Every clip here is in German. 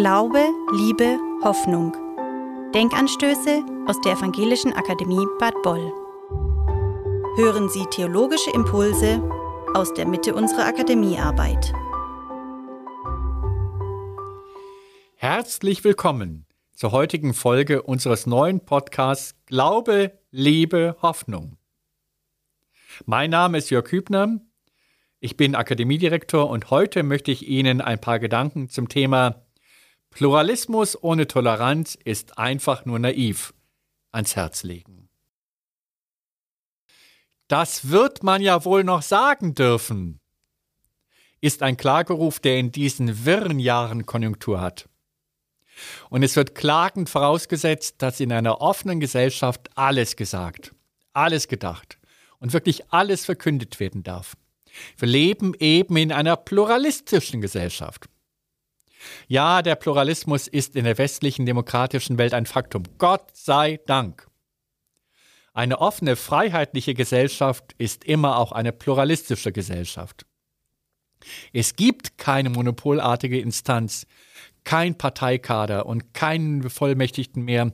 Glaube, Liebe, Hoffnung. Denkanstöße aus der Evangelischen Akademie Bad Boll. Hören Sie theologische Impulse aus der Mitte unserer Akademiearbeit. Herzlich willkommen zur heutigen Folge unseres neuen Podcasts Glaube, Liebe, Hoffnung. Mein Name ist Jörg Hübner. Ich bin Akademiedirektor und heute möchte ich Ihnen ein paar Gedanken zum Thema Pluralismus ohne Toleranz ist einfach nur naiv ans Herz legen. Das wird man ja wohl noch sagen dürfen, ist ein Klageruf, der in diesen wirren Jahren Konjunktur hat. Und es wird klagend vorausgesetzt, dass in einer offenen Gesellschaft alles gesagt, alles gedacht und wirklich alles verkündet werden darf. Wir leben eben in einer pluralistischen Gesellschaft. Ja, der Pluralismus ist in der westlichen demokratischen Welt ein Faktum. Gott sei Dank. Eine offene, freiheitliche Gesellschaft ist immer auch eine pluralistische Gesellschaft. Es gibt keine monopolartige Instanz, kein Parteikader und keinen Bevollmächtigten mehr,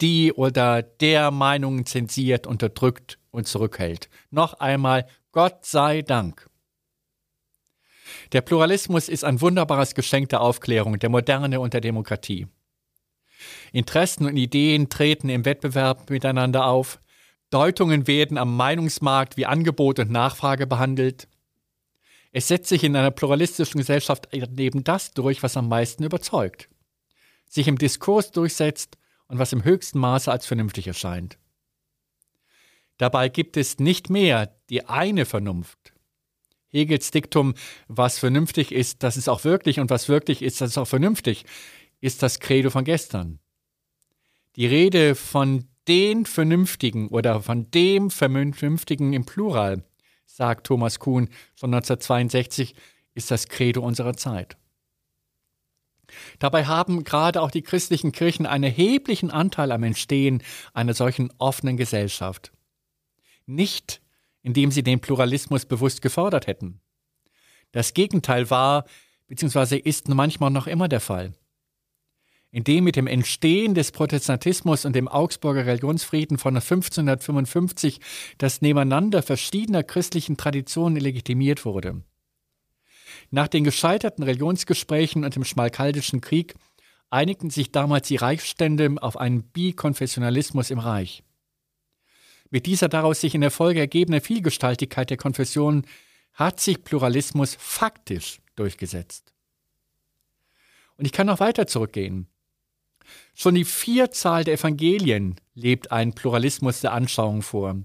die oder der Meinungen zensiert, unterdrückt und zurückhält. Noch einmal, Gott sei Dank. Der Pluralismus ist ein wunderbares Geschenk der Aufklärung, der Moderne und der Demokratie. Interessen und Ideen treten im Wettbewerb miteinander auf, Deutungen werden am Meinungsmarkt wie Angebot und Nachfrage behandelt. Es setzt sich in einer pluralistischen Gesellschaft eben das durch, was am meisten überzeugt, sich im Diskurs durchsetzt und was im höchsten Maße als vernünftig erscheint. Dabei gibt es nicht mehr die eine Vernunft, Hegels Diktum, was vernünftig ist, das ist auch wirklich und was wirklich ist, das ist auch vernünftig, ist das Credo von gestern. Die Rede von den Vernünftigen oder von dem Vernünftigen im Plural, sagt Thomas Kuhn von 1962, ist das Credo unserer Zeit. Dabei haben gerade auch die christlichen Kirchen einen erheblichen Anteil am Entstehen einer solchen offenen Gesellschaft. Nicht indem sie den Pluralismus bewusst gefördert hätten. Das Gegenteil war bzw. ist manchmal noch immer der Fall. Indem mit dem Entstehen des Protestantismus und dem Augsburger Religionsfrieden von 1555 das Nebeneinander verschiedener christlichen Traditionen legitimiert wurde. Nach den gescheiterten Religionsgesprächen und dem Schmalkaldischen Krieg einigten sich damals die Reichsstände auf einen Bikonfessionalismus im Reich. Mit dieser daraus sich in der Folge ergebenden Vielgestaltigkeit der Konfessionen hat sich Pluralismus faktisch durchgesetzt. Und ich kann noch weiter zurückgehen. Schon die Vierzahl der Evangelien lebt einen Pluralismus der Anschauung vor.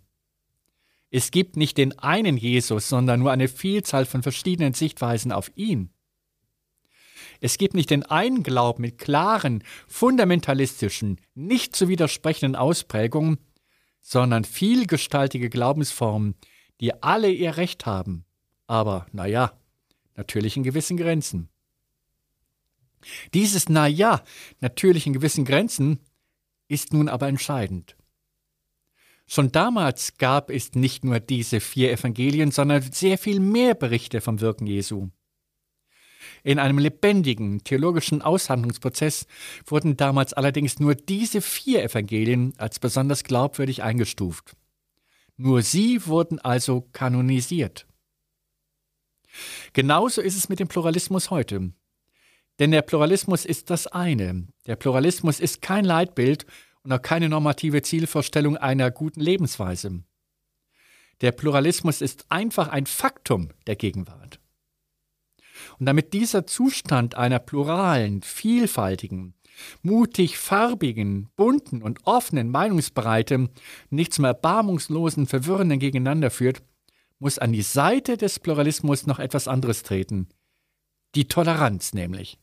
Es gibt nicht den einen Jesus, sondern nur eine Vielzahl von verschiedenen Sichtweisen auf ihn. Es gibt nicht den einen Glauben mit klaren, fundamentalistischen, nicht zu widersprechenden Ausprägungen, sondern vielgestaltige Glaubensformen, die alle ihr Recht haben, aber, naja, natürlich in gewissen Grenzen. Dieses Naja, natürlich in gewissen Grenzen, ist nun aber entscheidend. Schon damals gab es nicht nur diese vier Evangelien, sondern sehr viel mehr Berichte vom Wirken Jesu. In einem lebendigen theologischen Aushandlungsprozess wurden damals allerdings nur diese vier Evangelien als besonders glaubwürdig eingestuft. Nur sie wurden also kanonisiert. Genauso ist es mit dem Pluralismus heute. Denn der Pluralismus ist das eine. Der Pluralismus ist kein Leitbild und auch keine normative Zielvorstellung einer guten Lebensweise. Der Pluralismus ist einfach ein Faktum der Gegenwart. Und damit dieser Zustand einer pluralen, vielfältigen, mutig farbigen, bunten und offenen Meinungsbreite nicht zum erbarmungslosen, verwirrenden Gegeneinander führt, muss an die Seite des Pluralismus noch etwas anderes treten. Die Toleranz nämlich.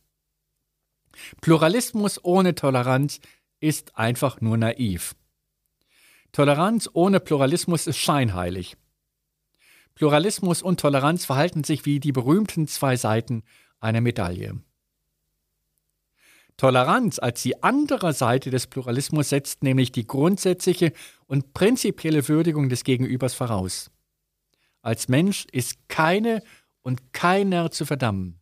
Pluralismus ohne Toleranz ist einfach nur naiv. Toleranz ohne Pluralismus ist scheinheilig. Pluralismus und Toleranz verhalten sich wie die berühmten zwei Seiten einer Medaille. Toleranz als die andere Seite des Pluralismus setzt nämlich die grundsätzliche und prinzipielle Würdigung des Gegenübers voraus. Als Mensch ist keine und keiner zu verdammen.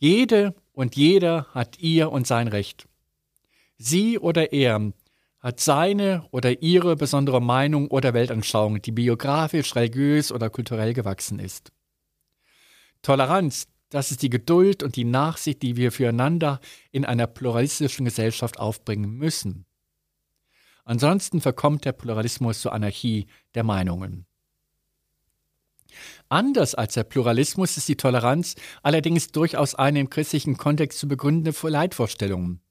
Jede und jeder hat ihr und sein Recht. Sie oder er hat seine oder ihre besondere Meinung oder Weltanschauung, die biografisch, religiös oder kulturell gewachsen ist. Toleranz, das ist die Geduld und die Nachsicht, die wir füreinander in einer pluralistischen Gesellschaft aufbringen müssen. Ansonsten verkommt der Pluralismus zur Anarchie der Meinungen. Anders als der Pluralismus ist die Toleranz allerdings durchaus eine im christlichen Kontext zu begründende Leitvorstellung.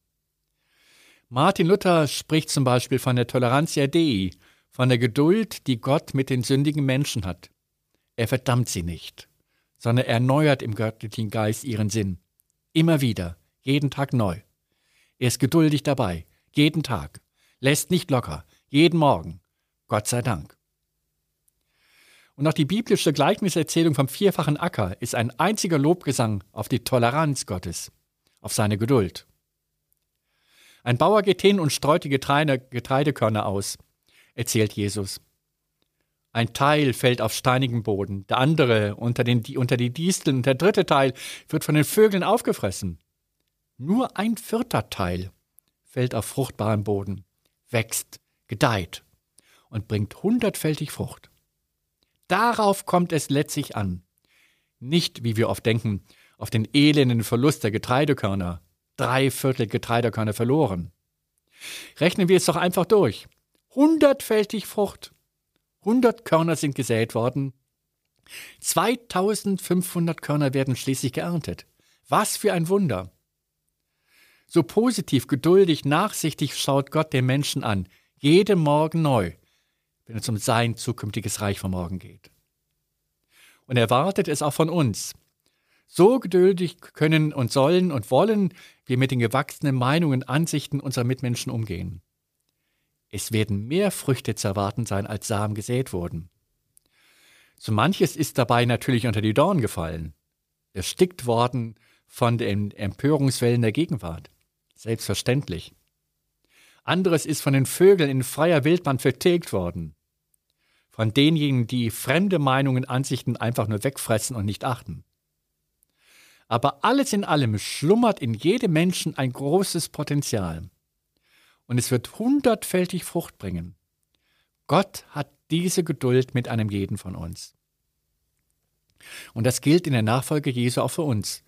Martin Luther spricht zum Beispiel von der Tolerantia Dei, von der Geduld, die Gott mit den sündigen Menschen hat. Er verdammt sie nicht, sondern erneuert im göttlichen Geist ihren Sinn. Immer wieder, jeden Tag neu. Er ist geduldig dabei, jeden Tag, lässt nicht locker, jeden Morgen. Gott sei Dank. Und auch die biblische Gleichniserzählung vom vierfachen Acker ist ein einziger Lobgesang auf die Toleranz Gottes, auf seine Geduld. Ein Bauer geht hin und streut die Getreide, Getreidekörner aus, erzählt Jesus. Ein Teil fällt auf steinigen Boden, der andere unter, den, unter die Disteln und der dritte Teil wird von den Vögeln aufgefressen. Nur ein vierter Teil fällt auf fruchtbaren Boden, wächst, gedeiht und bringt hundertfältig Frucht. Darauf kommt es letztlich an. Nicht, wie wir oft denken, auf den elenden Verlust der Getreidekörner, drei Viertel Getreidekörner verloren. Rechnen wir es doch einfach durch. Hundertfältig Frucht. Hundert Körner sind gesät worden. 2500 Körner werden schließlich geerntet. Was für ein Wunder. So positiv, geduldig, nachsichtig schaut Gott den Menschen an, jeden Morgen neu, wenn es um sein zukünftiges Reich von morgen geht. Und er wartet es auch von uns, so geduldig können und sollen und wollen wir mit den gewachsenen Meinungen, Ansichten unserer Mitmenschen umgehen. Es werden mehr Früchte zu erwarten sein, als Samen gesät wurden. So manches ist dabei natürlich unter die Dornen gefallen, erstickt worden von den Empörungswellen der Gegenwart. Selbstverständlich. Anderes ist von den Vögeln in freier Wildbahn vertilgt worden. Von denjenigen, die fremde Meinungen, Ansichten einfach nur wegfressen und nicht achten. Aber alles in allem schlummert in jedem Menschen ein großes Potenzial. Und es wird hundertfältig Frucht bringen. Gott hat diese Geduld mit einem jeden von uns. Und das gilt in der Nachfolge Jesu auch für uns.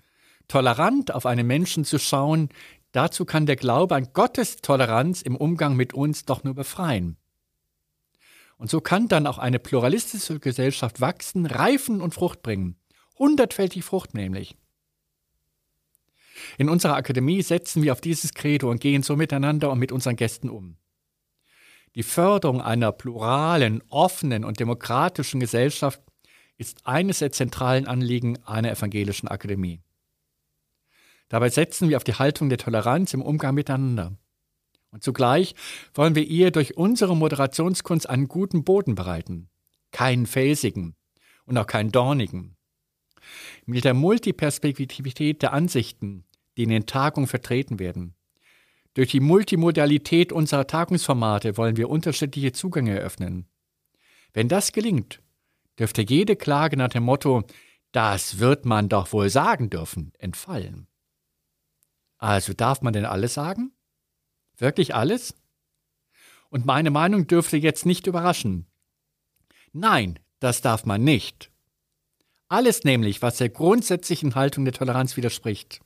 Tolerant auf einen Menschen zu schauen, dazu kann der Glaube an Gottes Toleranz im Umgang mit uns doch nur befreien. Und so kann dann auch eine pluralistische Gesellschaft wachsen, reifen und Frucht bringen. Hundertfältig Frucht nämlich. In unserer Akademie setzen wir auf dieses Credo und gehen so miteinander und mit unseren Gästen um. Die Förderung einer pluralen, offenen und demokratischen Gesellschaft ist eines der zentralen Anliegen einer evangelischen Akademie. Dabei setzen wir auf die Haltung der Toleranz im Umgang miteinander. Und zugleich wollen wir ihr durch unsere Moderationskunst einen guten Boden bereiten. Keinen felsigen und auch keinen dornigen. Mit der Multiperspektivität der Ansichten, die in den Tagungen vertreten werden. Durch die Multimodalität unserer Tagungsformate wollen wir unterschiedliche Zugänge eröffnen. Wenn das gelingt, dürfte jede Klage nach dem Motto, das wird man doch wohl sagen dürfen, entfallen. Also darf man denn alles sagen? Wirklich alles? Und meine Meinung dürfte jetzt nicht überraschen. Nein, das darf man nicht. Alles nämlich, was der grundsätzlichen Haltung der Toleranz widerspricht.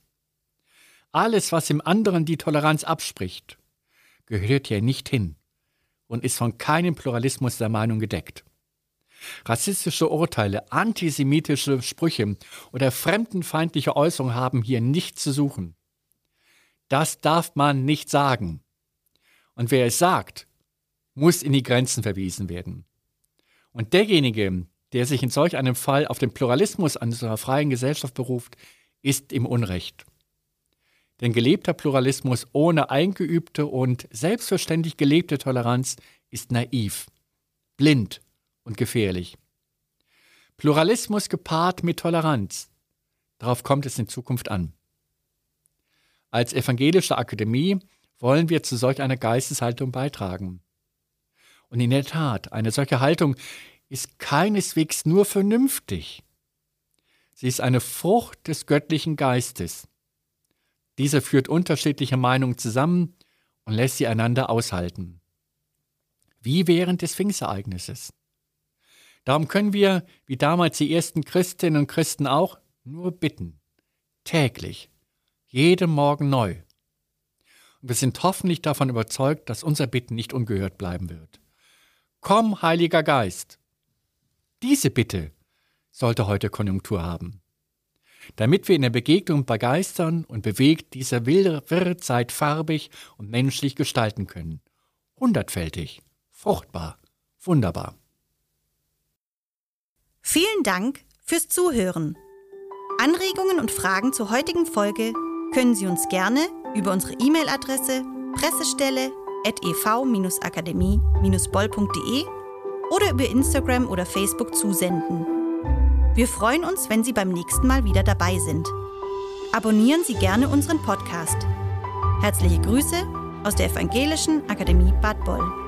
Alles, was dem anderen die Toleranz abspricht, gehört hier nicht hin und ist von keinem Pluralismus der Meinung gedeckt. Rassistische Urteile, antisemitische Sprüche oder fremdenfeindliche Äußerungen haben hier nichts zu suchen. Das darf man nicht sagen. Und wer es sagt, muss in die Grenzen verwiesen werden. Und derjenige, der sich in solch einem Fall auf den Pluralismus unserer freien Gesellschaft beruft, ist im Unrecht. Denn gelebter Pluralismus ohne eingeübte und selbstverständlich gelebte Toleranz ist naiv, blind und gefährlich. Pluralismus gepaart mit Toleranz, darauf kommt es in Zukunft an. Als evangelische Akademie wollen wir zu solch einer Geisteshaltung beitragen. Und in der Tat, eine solche Haltung ist keineswegs nur vernünftig. Sie ist eine Frucht des göttlichen Geistes. Diese führt unterschiedliche Meinungen zusammen und lässt sie einander aushalten. Wie während des Pfingstereignisses. Darum können wir, wie damals die ersten Christinnen und Christen auch, nur bitten. Täglich. Jeden Morgen neu. Und wir sind hoffentlich davon überzeugt, dass unser Bitten nicht ungehört bleiben wird. Komm, Heiliger Geist. Diese Bitte sollte heute Konjunktur haben. Damit wir in der Begegnung begeistern und bewegt diese wirre Zeit farbig und menschlich gestalten können. Hundertfältig, fruchtbar, wunderbar. Vielen Dank fürs Zuhören. Anregungen und Fragen zur heutigen Folge können Sie uns gerne über unsere E-Mail-Adresse pressestelle.ev-akademie-boll.de oder über Instagram oder Facebook zusenden. Wir freuen uns, wenn Sie beim nächsten Mal wieder dabei sind. Abonnieren Sie gerne unseren Podcast. Herzliche Grüße aus der Evangelischen Akademie Bad Boll.